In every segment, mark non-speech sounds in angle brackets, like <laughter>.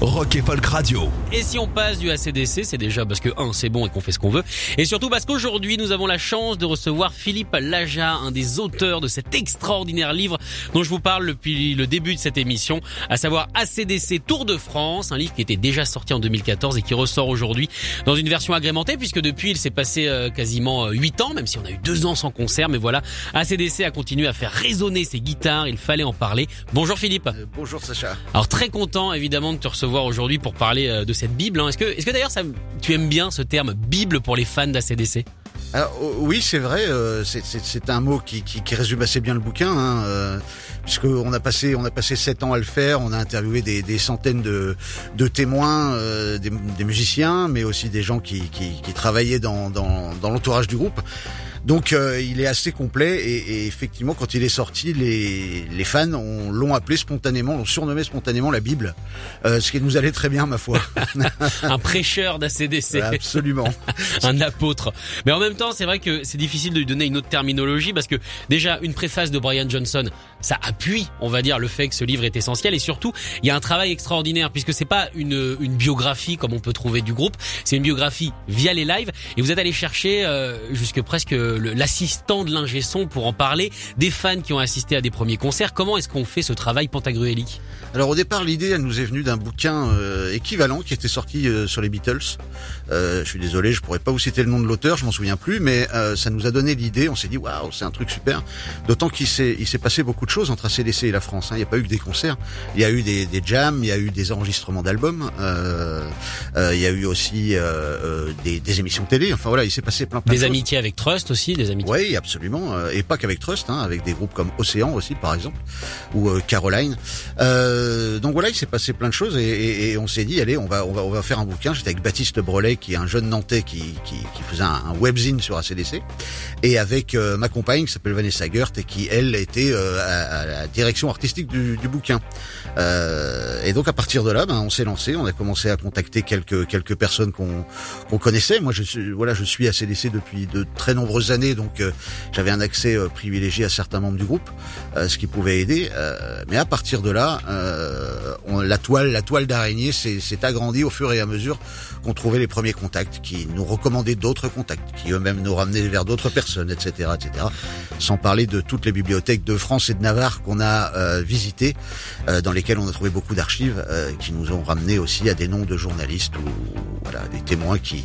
Rock et Folk Radio. Et si on passe du ACDC, c'est déjà parce que un, c'est bon et qu'on fait ce qu'on veut, et surtout parce qu'aujourd'hui nous avons la chance de recevoir Philippe Laja, un des auteurs de cet extraordinaire livre dont je vous parle depuis le début de cette émission, à savoir ACDC Tour de France, un livre qui était déjà sorti en 2014 et qui ressort aujourd'hui dans une version agrémentée puisque depuis il s'est passé euh, quasiment 8 ans, même si on a eu 2 ans sans concert, mais voilà, ACDC a continué à faire résonner ses guitares, il fallait en parler. Bonjour Philippe. Euh, bonjour Sacha. Alors très content évidemment de te recevoir aujourd'hui pour parler euh, de cette Bible. hein. Est-ce que, est-ce que d'ailleurs tu aimes bien ce terme Bible pour les fans d'ACDC Alors, oh, oui, c'est vrai, euh, c'est- un mot qui, qui, résume assez bien le bouquin, hein, euh, a passé on a passé sept ans à le faire, on a interviewé des, des centaines de, de témoins, euh, des, des musiciens, mais aussi des gens qui, qui travaillaient dans, dans, dans l'entourage du groupe. Donc euh, il est assez complet et, et effectivement quand il est sorti, les, les fans ont- l'ont appelé spontanément, l'ont surnommé spontanément la Bible, euh, ce qui nous allait très bien ma foi. <laughs> Un prêcheur d'ACDC. Absolument. <laughs> un apôtre. Mais en même temps, c'est vrai que c'est difficile de lui donner une autre terminologie parce que déjà une préface de Brian Johnson, ça appuie, on va dire, le fait que ce livre est essentiel et surtout, il y a un travail extraordinaire puisque c'est pas une, une biographie comme on peut trouver du groupe, c'est une biographie via les lives et vous êtes allé chercher euh, jusque presque l'assistant de l'ingé son pour en parler, des fans qui ont assisté à des premiers concerts. Comment est-ce qu'on fait ce travail pantagruélique Alors au départ, l'idée, elle nous est venue d'un bouquin euh, équivalent qui était sorti euh, sur les Beatles. Euh, je suis désolé, je pourrais pas vous citer le nom de l'auteur, je m'en souviens plus, mais euh, ça nous a donné l'idée. On s'est dit waouh, c'est un truc super. D'autant qu'il s'est il s'est passé beaucoup de choses entre ACDC et la France. hein. Il n'y a pas eu que des concerts, il y a eu des, des jams, il y a eu des enregistrements d'albums, euh, euh, il y a eu aussi des, des émissions télé. Enfin voilà, il s'est passé plein plein Des de choses. amitiés avec Trust aussi, des. Oui, absolument, euh, et pas qu'avec Trust, hein, avec des groupes comme Océan aussi, par exemple, ou euh, Caroline. Euh, donc voilà, il s'est passé plein de choses et, et- et on s'est dit, allez, on va, on va, on va faire un bouquin. J'étais avec Baptiste Brelet, qui est un jeune Nantais qui, qui, qui faisait un, un webzine sur ACDC, et avec euh, ma compagne qui s'appelle Vanessa Gert et qui elle était euh, à, la direction artistique du, du bouquin. Euh, et donc à partir de là, ben, on s'est lancé, on a commencé à contacter quelques quelques personnes qu'on qu'on connaissait. Moi, je suis voilà, je suis ACDC depuis de très nombreuses années, donc euh, j'avais un accès euh, privilégié à certains membres du groupe, euh, ce qui pouvait aider. Euh, mais à partir de là, on- la toile, la toile d'araignée s'est agrandie au fur et à mesure qu'on trouvait les premiers contacts, qui nous recommandaient d'autres contacts, qui eux-mêmes nous ramenaient vers d'autres personnes, etc., etc. Sans parler de toutes les bibliothèques de France et de Navarre qu'on a visitées, dans lesquelles on a trouvé beaucoup d'archives, qui nous ont ramené aussi à des noms de journalistes ou voilà des témoins qui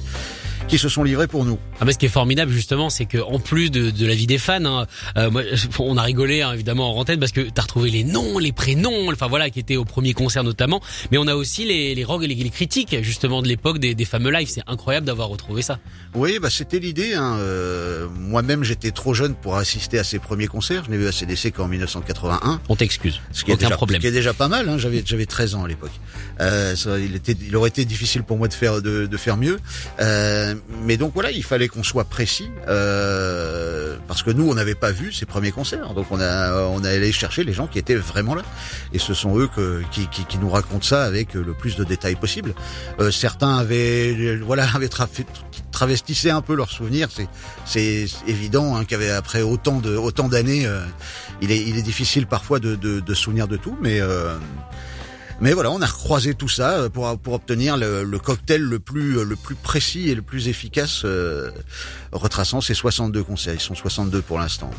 qui se sont livrés pour nous. Ah, mais ce qui est formidable justement, c'est que en plus de, de la vie des fans, hein, euh, moi, <laughs> on a rigolé hein, évidemment en antenne parce que t'as retrouvé les noms, les prénoms, enfin voilà, qui étaient au premier concert notamment. Mais on a aussi les les, rogues et les, les critiques justement de l'époque des, des fameux lives. C'est incroyable d'avoir retrouvé ça. Oui, bah c'était l'idée. Hein. Euh, Moi-même, j'étais trop jeune pour assister à ses premiers concerts. Je n'ai vu ACDC qu'en 1981. On t'excuse. Ce qui est déjà, problème. Ce qui est déjà pas mal. Hein. J'avais j'avais 13 ans à l'époque. Euh, il était, il aurait été difficile pour moi de faire de, de faire mieux. Euh, mais donc voilà, il fallait qu'on soit précis euh, parce que nous, on n'avait pas vu ces premiers concerts. Donc on a on a allé chercher les gens qui étaient vraiment là. Et ce sont eux que, qui, qui, qui nous racontent ça avec le plus de détails possible. Euh, certains avaient voilà <laughs> avaient tra- travestissaient un peu leurs souvenirs. C'est c'est évident hein, qu'avec après autant de autant d'années, euh, il est il est difficile parfois de de, de souvenir de tout, mais euh, mais voilà, on a recroisé tout ça euh, pour pour obtenir le, le cocktail le plus le plus précis et le plus efficace, euh, retraçant ces 62 concerts. Ils sont 62 pour l'instant.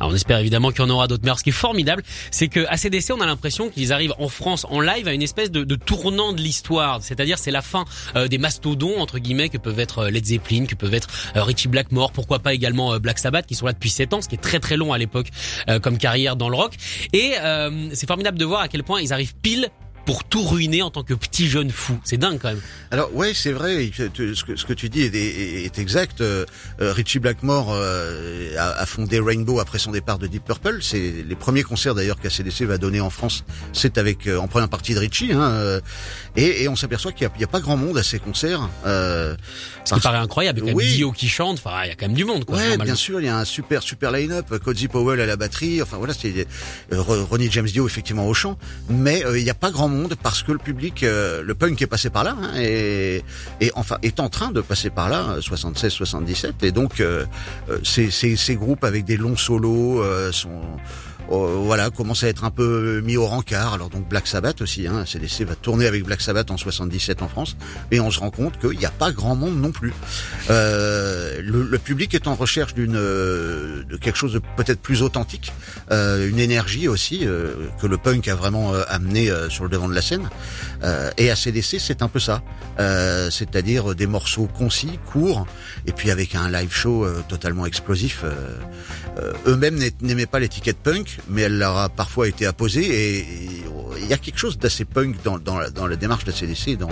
Alors on espère évidemment qu'il y en aura d'autres. Mais ce qui est formidable, c'est que ACDC, on a l'impression qu'ils arrivent en France en live à une espèce de, de tournant de l'histoire. C'est-à-dire, c'est la fin euh, des mastodons entre guillemets que peuvent être euh, Led Zeppelin, que peuvent être euh, Richie Blackmore, pourquoi pas également euh, Black Sabbath, qui sont là depuis 7 ans, ce qui est très très long à l'époque euh, comme carrière dans le rock. Et euh, c'est formidable de voir à quel point ils arrivent pile pour tout ruiner en tant que petit jeune fou. C'est dingue quand même. Alors ouais, c'est vrai. Ce que, ce que tu dis est, est, exact. Euh, Richie Blackmore euh, a, a, fondé Rainbow après son départ de Deep Purple. C'est les premiers concerts d'ailleurs qu'ACDC va donner en France. C'est avec euh, en première partie de Richie. Hein, euh, et, et, on s'aperçoit qu'il n'y a, a, pas grand monde à ces concerts. Euh, ça paraît incroyable. Il y a oui. Dio qui chante. Enfin, il y a quand même du monde. Quoi, ouais, bien sûr. Il y a un super super line-up. Cozy Powell à la batterie. Enfin voilà, c'est Ronnie James Dio effectivement au chant. Mais il n'y a pas grand monde parce que le public, le punk est passé par là. Hein, et, et enfin est en train de passer par là, 76, 77, et donc euh, ces, groupes avec des longs solos euh, sont euh, voilà, commence à être un peu mis au rencard. Alors donc Black Sabbath aussi, hein, CDC va tourner avec Black Sabbath en 77 en France, et on se rend compte qu'il n'y a pas grand monde non plus. Euh, le, public est en recherche d'une de quelque chose de peut-être plus authentique, euh, une énergie aussi euh, que le punk a vraiment euh, amené euh, sur le devant de la scène. et à c'est un peu ça, c'est-à-dire des morceaux concis, courts, et puis avec un live show totalement explosif. Eux-mêmes n'aimaient pas l'étiquette punk mais elle leur a parfois été apposée et il y a quelque chose d'assez punk dans, dans, la, dans la démarche de la CDC, dans,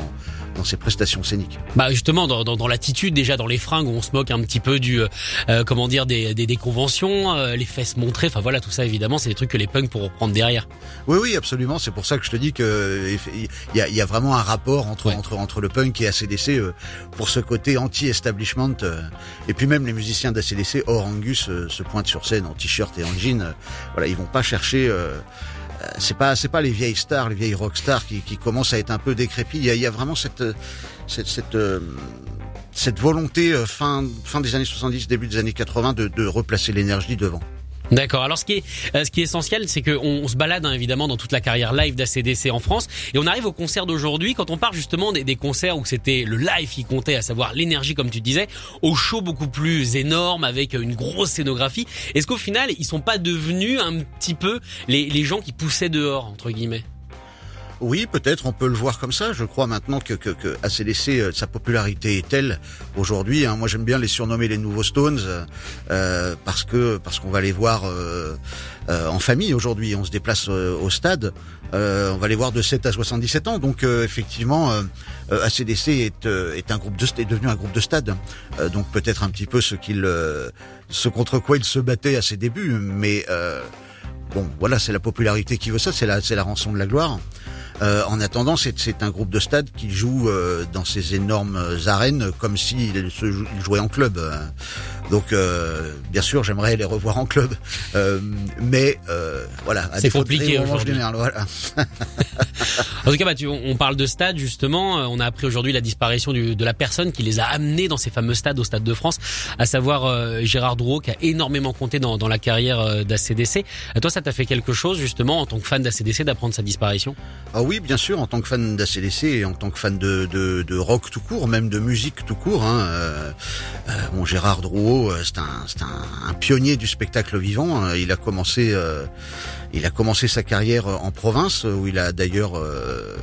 dans ses prestations scéniques. Bah justement dans, dans, dans l'attitude déjà dans les fringues où on se moque un petit peu du euh, comment dire des, des, des conventions, euh, les fesses montrées, enfin voilà tout ça évidemment c'est des trucs que les punks pourront prendre derrière. Oui oui absolument c'est pour ça que je te dis que il y a, y a vraiment un rapport entre ouais. entre entre le punk et ACDC euh, pour ce côté anti-establishment euh, et puis même les musiciens d'ACDC hors Angus euh, se pointent sur scène en t-shirt et en jean voilà ils vont pas chercher c'est pas c'est pas les vieilles stars, les vieilles rock stars qui, qui commencent à être un peu décrépites. Il y a, il y a vraiment cette cette cette, euh, cette volonté euh, fin fin des années 70, début des années 80 de, de replacer l'énergie devant. D'accord. Alors ce qui est euh, ce qui est essentiel, c'est qu'on on se balade hein, évidemment dans toute la carrière live d'ACDC en France et on arrive au concert d'aujourd'hui. Quand on parle justement des, des concerts où c'était le live qui comptait, à savoir l'énergie comme tu disais, au show beaucoup plus énorme avec une grosse scénographie. Est-ce qu'au final ils sont pas devenus un petit peu les, les gens qui poussaient dehors entre guillemets? Oui, peut-être, on peut le voir comme ça. Je crois maintenant que, que, que ACDC, euh, sa popularité est telle aujourd'hui. Hein, moi, j'aime bien les surnommer les nouveaux Stones euh, parce que parce qu'on va les voir euh, euh, en famille aujourd'hui. On se déplace euh, au stade. on va les voir de 7 à 77 ans. Donc, effectivement, ACDC est, est un groupe de est devenu un groupe de stade. donc, peut-être un petit peu ce qu'il ce contre quoi il se battait à ses débuts, mais bon, voilà, c'est la popularité qui veut ça, c'est la, c'est la rançon de la gloire. Euh, en attendant, c'est un groupe de stade qui joue euh, dans ces énormes arènes comme s'ils il jouaient en club. Donc, euh, bien sûr, j'aimerais les revoir en club, euh, mais euh, voilà. C'est compliqué aujourd'hui. Voilà. <laughs> en tout cas, bah, tu, on parle de stade justement. On a appris aujourd'hui la disparition du, de la personne qui les a amenés dans ces fameux stades au Stade de France, à savoir euh, Gérard Drouot, qui a énormément compté dans, dans la carrière d'ACDC. Toi, ça t'a fait quelque chose justement en tant que fan d'ACDC d'apprendre sa disparition? Ah oui, bien sûr, en tant que fan d'ACDC et en tant que fan de, de, de, rock tout court, même de musique tout court. Hein, euh, bon, Gérard Drouot euh, c'est un, un, pionnier du spectacle vivant. Euh, il a commencé, euh, il a commencé sa carrière en province, où il a d'ailleurs euh,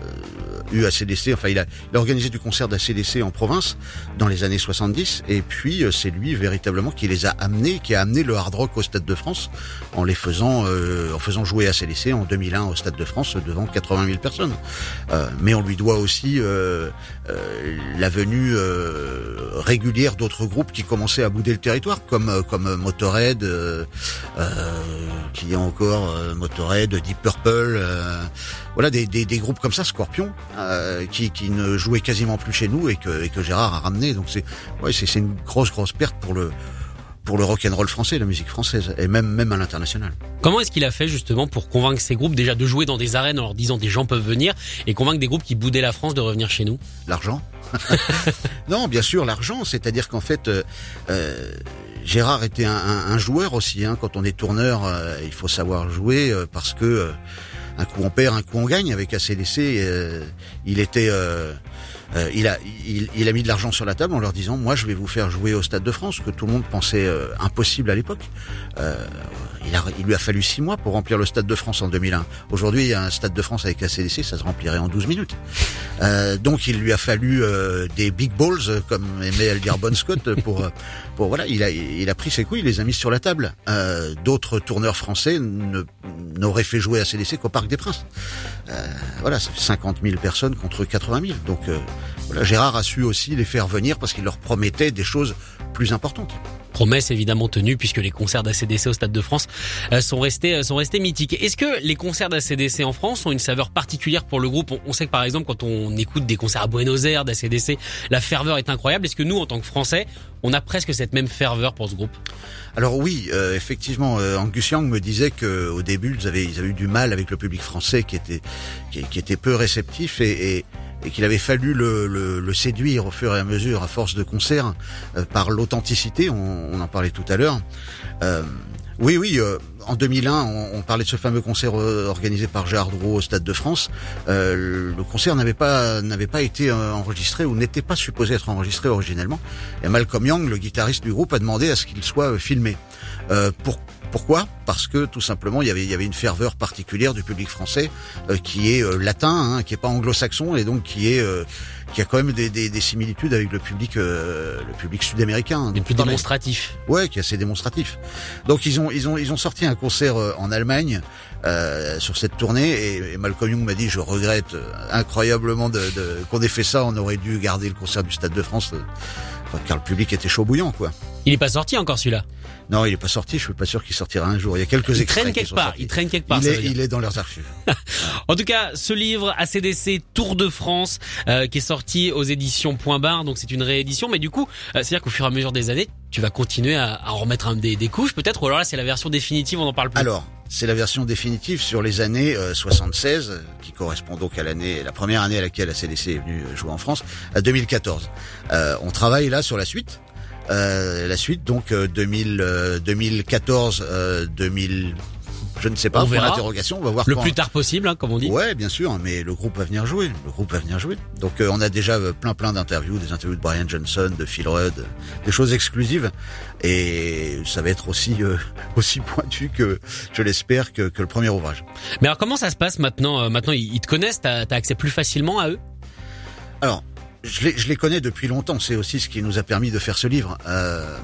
eu ACDC. Enfin, il a, il a organisé du concert d'ACDC en province dans les années 70. Et puis, c'est lui véritablement qui les a amenés, qui a amené le hard rock au Stade de France, en les faisant, euh, en faisant jouer ACDC en 2001 au Stade de France devant 80 000 personnes. Euh, mais on lui doit aussi la venue régulière d'autres groupes qui commençaient à bouder le territoire, comme comme Motorhead, qui est encore Motorhead, Deep Purple, voilà des, des, des, groupes comme ça, Scorpion, euh, qui, qui ne jouaient quasiment plus chez nous et que, et que Gérard a ramené. Donc c'est ouais, c'est une grosse grosse perte pour le pour le rock and roll français, la musique française, et même même à l'international. Comment est-ce qu'il a fait justement pour convaincre ces groupes déjà de jouer dans des arènes en leur disant des gens peuvent venir et convaincre des groupes qui boudaient la France de revenir chez nous? L'argent. <laughs> non, bien sûr, l'argent. C'est-à-dire qu'en fait, euh, euh, Gérard était un, joueur aussi. Hein. Quand on est tourneur, euh, il faut savoir jouer euh, parce que un coup on perd, un coup on gagne. Avec ACDC, il était Euh, il a il, il a mis de l'argent sur la table en leur disant moi je vais vous faire jouer au Stade de France que tout le monde pensait euh, impossible à l'époque. Euh, il, a, il lui a fallu six mois pour remplir le Stade de France en 2001. Aujourd'hui, un Stade de France avec la CDC, ça se remplirait en 12 minutes. Euh, donc, il lui a fallu euh, des big balls, euh, comme aimait dire Bon Scott, pour, pour voilà, il a, il a pris ses couilles, il les a mis sur la table. D'autres tourneurs français ne- n'auraient fait jouer la CDC qu'au Parc des Princes. Euh, voilà, ça fait 50 000 personnes contre 80 000. Donc, euh, voilà, Gérard a su aussi les faire venir parce qu'il leur promettait des choses plus importantes. Promesse évidemment tenue puisque les concerts d'ACDC au Stade de France euh, sont restés euh, sont restés mythiques. Est-ce que les concerts d'ACDC en France ont une saveur particulière pour le groupe? On, sait que par exemple quand on écoute des concerts à Buenos Aires d'ACDC, la ferveur est incroyable. Est-ce que nous en tant que Français, on a presque cette même ferveur pour ce groupe? Alors oui, euh, effectivement, euh, Angus Young me disait que au début ils avaient eu du mal avec le public français qui était qui, qui était peu réceptif et, et qu'il avait fallu le, le, le séduire au fur et à mesure à force de concerts euh, par l'authenticité. On, on en parlait tout à l'heure. Euh, oui, oui. euh, en 2001, on, on parlait de ce fameux concert euh, organisé par Gérard au Stade de France. Euh, le concert n'avait pas n'avait pas été euh, enregistré ou n'était pas supposé être enregistré originellement. Et Malcolm Young, le guitariste du groupe, a demandé à ce qu'il soit euh, filmé. Euh, pour, pourquoi? Parce que tout simplement, il y avait il y avait une ferveur particulière du public français euh, qui est euh, latin, hein, qui est pas anglo-saxon et donc qui est euh, qui a quand même des, des, des similitudes avec le public euh, le public sud-américain. Les dont plus on parlait. démonstratifs. Ouais, qui est assez démonstratif. Donc ils ont ils ont ils ont sorti un concert euh, en Allemagne euh, sur cette tournée et, et Malcolm Young m'a dit je regrette incroyablement de, de- qu'on ait fait ça. On aurait dû garder le concert du Stade de France euh, car le public était chaud bouillant quoi. Il est pas sorti encore celui-là. Non, il est pas sorti. Je suis pas sûr qu'il sortira un jour. Il y a quelques Il extraits traîne qui quelque sont part. sortis. Il traîne quelque part. Il est, il est dans leurs archives. <laughs> En tout cas, ce livre ACDC Tour de France euh, qui est sorti aux éditions Point Barre, donc c'est une réédition, mais du coup, euh, c'est-à-dire qu'au fur et à mesure des années, tu vas continuer à, à en remettre un, des, des couches peut-être, ou alors là c'est la version définitive, on en parle plus. Alors, c'est la version définitive sur les années euh, 76, euh, qui correspond donc à l'année, la première année à laquelle la CDC est venue euh, jouer en France, à 2014. Euh, on travaille là sur la suite. Euh, la suite, donc euh, 2000, euh, 2014, euh, 2000, je ne sais pas, On verra. l'interrogation, on va voir le quand- plus tard possible, hein, comme on dit. Ouais, bien sûr, mais le groupe va venir jouer. Le groupe va venir jouer. Donc euh, on a déjà euh, plein plein d'interviews, des interviews de Brian Johnson, de Phil Rudd, des choses exclusives. Et ça va être aussi euh, <laughs> aussi pointu que je l'espère que, que le premier ouvrage. Mais alors comment ça se passe maintenant euh, Maintenant ils, ils te connaissent, t'as as accès plus facilement à eux? Alors, je les, connais depuis longtemps. C'est aussi ce qui nous a permis de faire ce livre. Euh,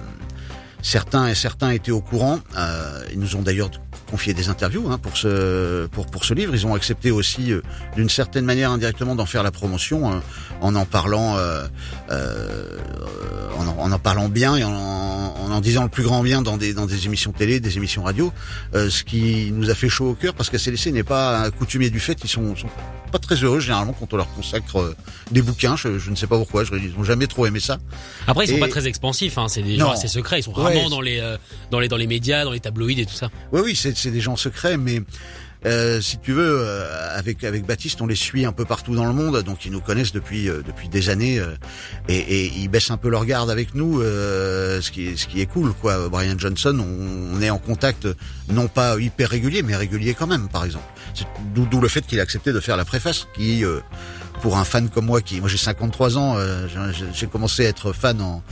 certains et certains étaient au courant. Euh, ils nous ont d'ailleurs confié des interviews hein, pour ce pour pour ce livre. Ils ont accepté aussi, euh, d'une certaine manière indirectement, d'en faire la promotion euh, en en parlant euh, euh, en, en, en parlant bien et en, en en disant le plus grand bien dans des dans des émissions télé, des émissions radio. Ce qui nous a fait chaud au cœur parce que CDC n'est pas coutumier du fait. Ils sont, sont pas très heureux généralement quand on leur consacre des bouquins. Je, je ne sais pas pourquoi. Je, ils ont jamais trop aimé ça. Après ils sont Et- pas très expansifs, hein, c'est des Non. gens assez secrets, ils sont Ouais. rarement dans les dans les dans les médias, dans les tabloïds et tout ça. Oui, oui, c'est c'est des gens secrets, mais euh, si tu veux, euh, avec avec Baptiste, on les suit un peu partout dans le monde, donc ils nous connaissent depuis euh, depuis des années, euh, et, et ils baissent un peu leur garde avec nous, euh, ce qui ce qui est cool, quoi. Brian Johnson, on, on est en contact non pas hyper régulier, mais régulier quand même, par exemple. D'où le fait qu'il a accepté de faire la préface, qui euh, pour un fan comme moi, qui moi j'ai 53 ans, j'ai commencé à être fan en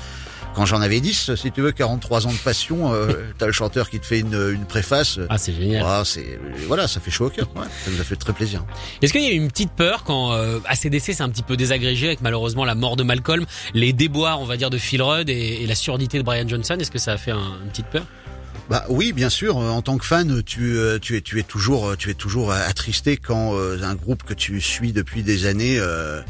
quand j'en avais 10, si tu veux, 43 ans de passion, euh, <laughs> t'as le chanteur qui te fait une, une préface. Ah c'est génial. Ah, c'est voilà, ça fait chaud au cœur. Ouais, ça nous a fait très plaisir. Est-ce qu'il y a eu une petite peur quand euh, ACDC s'est un petit peu désagrégé avec malheureusement la mort de Malcolm, les déboires on va dire de Phil Rudd et, et la surdité de Brian Johnson? Est-ce que ça a fait un- une petite peur? Bah oui, bien sûr. euh, En tant que fan, tu euh, tu es tu es toujours euh, tu es toujours euh, attristé quand euh, un groupe que tu suis depuis des années euh, euh,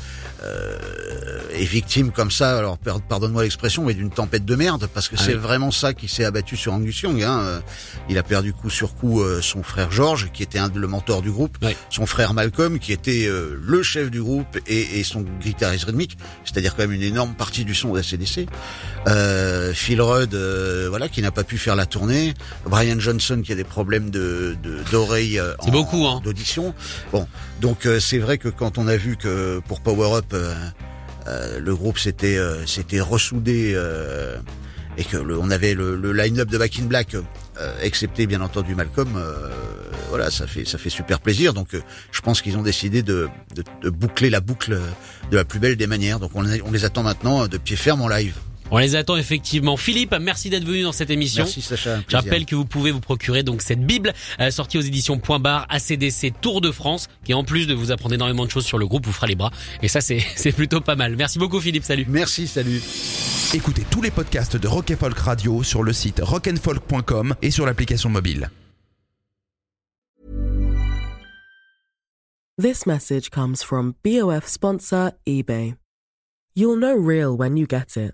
est victime comme ça. Alors pardonne-moi l'expression, mais d'une tempête de merde, parce que Ah c'est oui. vraiment ça qui s'est abattu sur Angus Young. Hein. Euh, Il a perdu coup sur coup euh, son frère George, qui était un le mentor du groupe, son frère Malcolm, qui était euh, le chef du groupe et, et son guitariste rythmique, c'est-à-dire quand même une énorme partie du son de ACDC. Euh, Phil Rudd, euh, voilà, qui n'a pas pu faire la tournée. Brian Johnson, qui a des problèmes de de- d'oreille, euh, en- beaucoup, hein. d'audition. Bon, donc euh, c'est vrai que quand on a vu que pour Power Up, euh, euh, le groupe s'était euh, ressoudé. et que le, on avait le, line-up de Back in Black, excepté bien entendu Malcolm, voilà, ça fait ça fait super plaisir. Donc, je pense qu'ils ont décidé de, boucler la boucle de la plus belle des manières. Donc, on, on les attend maintenant de pied ferme en live. On les attend effectivement. Philippe, merci d'être venu dans cette émission. Merci Sacha. Je rappelle que vous pouvez vous procurer donc cette Bible euh, sortie aux éditions Point Barre ACDC Tour de France qui en plus de vous apprendre énormément de choses sur le groupe vous fera les bras et ça c'est <laughs> c'est plutôt pas mal. Merci beaucoup Philippe, salut. Merci, salut. Écoutez tous les podcasts de Rock and Folk Radio sur le site rockandfolk.com et sur l'application mobile. This message comes from BOF sponsor eBay. You'll know real when you get it.